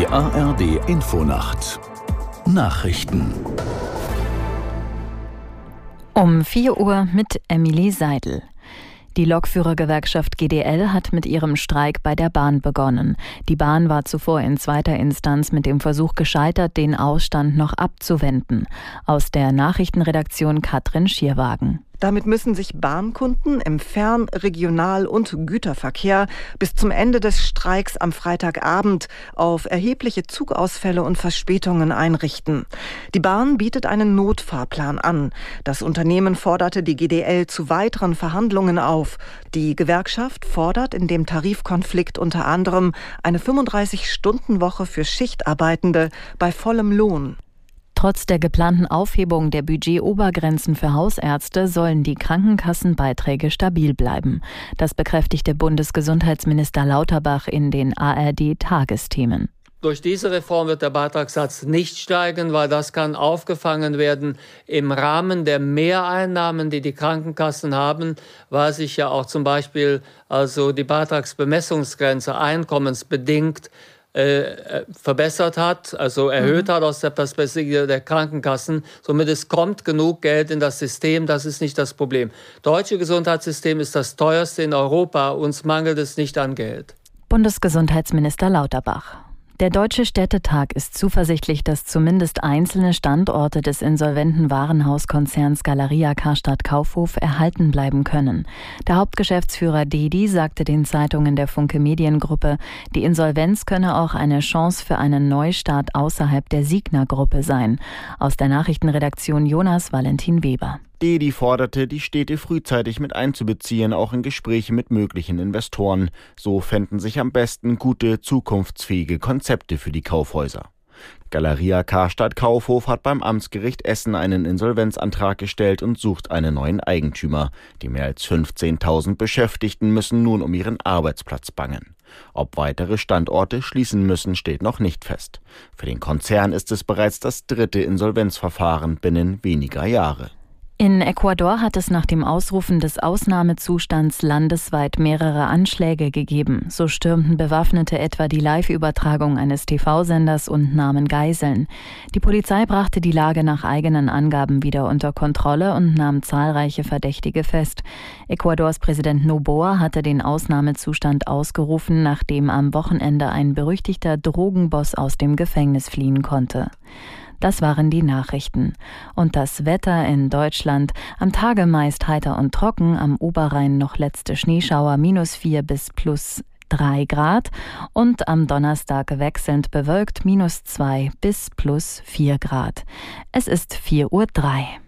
Die ARD Infonacht Nachrichten um 4 Uhr mit Emily Seidel. Die Lokführergewerkschaft GDL hat mit ihrem Streik bei der Bahn begonnen. Die Bahn war zuvor in zweiter Instanz mit dem Versuch gescheitert, den Ausstand noch abzuwenden. Aus der Nachrichtenredaktion Katrin Schierwagen. Damit müssen sich Bahnkunden im Fern-, Regional- und Güterverkehr bis zum Ende des Streiks am Freitagabend auf erhebliche Zugausfälle und Verspätungen einrichten. Die Bahn bietet einen Notfahrplan an. Das Unternehmen forderte die GDL zu weiteren Verhandlungen auf. Die Gewerkschaft fordert in dem Tarifkonflikt unter anderem eine 35-Stunden-Woche für Schichtarbeitende bei vollem Lohn. Trotz der geplanten Aufhebung der Budgetobergrenzen für Hausärzte sollen die Krankenkassenbeiträge stabil bleiben. Das bekräftigte Bundesgesundheitsminister Lauterbach in den ARD-Tagesthemen. Durch diese Reform wird der Beitragssatz nicht steigen, weil das kann aufgefangen werden im Rahmen der Mehreinnahmen, die die Krankenkassen haben, weil sich ja auch zum Beispiel also die Beitragsbemessungsgrenze einkommensbedingt äh, äh, verbessert hat, also erhöht mhm. hat aus der Perspektive der Krankenkassen. Somit es kommt genug Geld in das System, das ist nicht das Problem. Deutsche Gesundheitssystem ist das teuerste in Europa, uns mangelt es nicht an Geld. Bundesgesundheitsminister Lauterbach. Der Deutsche Städtetag ist zuversichtlich, dass zumindest einzelne Standorte des insolventen Warenhauskonzerns Galeria Karstadt Kaufhof erhalten bleiben können. Der Hauptgeschäftsführer Dedi sagte den Zeitungen der Funke Mediengruppe, die Insolvenz könne auch eine Chance für einen Neustart außerhalb der Signa-Gruppe sein. Aus der Nachrichtenredaktion Jonas Valentin Weber. Dedi forderte, die Städte frühzeitig mit einzubeziehen, auch in Gespräche mit möglichen Investoren. So fänden sich am besten gute, zukunftsfähige Konzepte für die Kaufhäuser. Galeria Karstadt Kaufhof hat beim Amtsgericht Essen einen Insolvenzantrag gestellt und sucht einen neuen Eigentümer. Die mehr als 15.000 Beschäftigten müssen nun um ihren Arbeitsplatz bangen. Ob weitere Standorte schließen müssen, steht noch nicht fest. Für den Konzern ist es bereits das dritte Insolvenzverfahren binnen weniger Jahre. In Ecuador hat es nach dem Ausrufen des Ausnahmezustands landesweit mehrere Anschläge gegeben. So stürmten Bewaffnete etwa die Live-Übertragung eines TV-Senders und nahmen Geiseln. Die Polizei brachte die Lage nach eigenen Angaben wieder unter Kontrolle und nahm zahlreiche Verdächtige fest. Ecuadors Präsident Noboa hatte den Ausnahmezustand ausgerufen, nachdem am Wochenende ein berüchtigter Drogenboss aus dem Gefängnis fliehen konnte. Das waren die Nachrichten. Und das Wetter in Deutschland. Am Tage meist heiter und trocken, am Oberrhein noch letzte Schneeschauer minus vier bis plus drei Grad und am Donnerstag wechselnd bewölkt minus zwei bis plus vier Grad. Es ist vier Uhr. drei.